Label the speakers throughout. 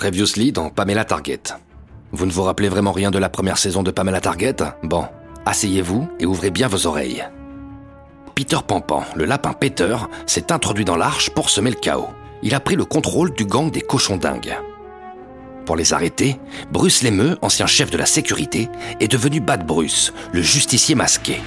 Speaker 1: Previously dans Pamela Target. Vous ne vous rappelez vraiment rien de la première saison de Pamela Target Bon, asseyez-vous et ouvrez bien vos oreilles. Peter Pampan, le lapin Peter, s'est introduit dans l'arche pour semer le chaos. Il a pris le contrôle du gang des cochons dingues. Pour les arrêter, Bruce Lemeux, ancien chef de la sécurité, est devenu Bad Bruce, le justicier masqué.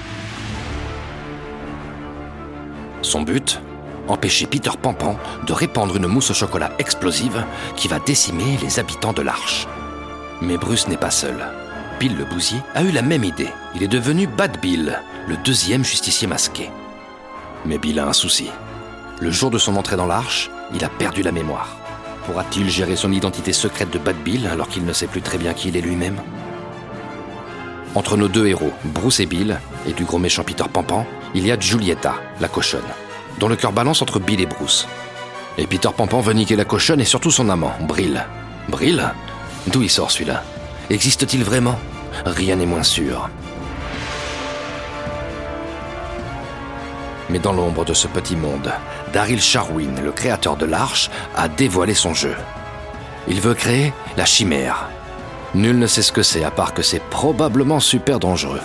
Speaker 1: Son but? Empêcher Peter Pampan de répandre une mousse au chocolat explosive qui va décimer les habitants de l'Arche. Mais Bruce n'est pas seul. Bill le Bousier a eu la même idée. Il est devenu Bad Bill, le deuxième justicier masqué. Mais Bill a un souci. Le jour de son entrée dans l'Arche, il a perdu la mémoire. Pourra-t-il gérer son identité secrète de Bad Bill alors qu'il ne sait plus très bien qui il est lui-même? Entre nos deux héros, Bruce et Bill, et du gros méchant Peter Pampan, il y a Giulietta, la cochonne dont le cœur balance entre Bill et Bruce. Et Peter Pampan veut niquer la cochonne et surtout son amant, Brill. Brill D'où il sort celui-là? Existe-t-il vraiment? Rien n'est moins sûr. Mais dans l'ombre de ce petit monde, Daryl Sharwin, le créateur de l'Arche, a dévoilé son jeu. Il veut créer la chimère. Nul ne sait ce que c'est à part que c'est probablement super dangereux.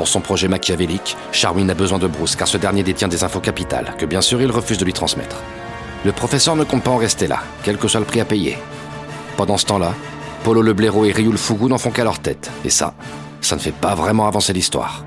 Speaker 1: Pour son projet machiavélique, Charwin a besoin de Bruce car ce dernier détient des infos capitales que bien sûr il refuse de lui transmettre. Le professeur ne compte pas en rester là, quel que soit le prix à payer. Pendant ce temps-là, Polo le blaireau et Ryu le fougou n'en font qu'à leur tête, et ça, ça ne fait pas vraiment avancer l'histoire.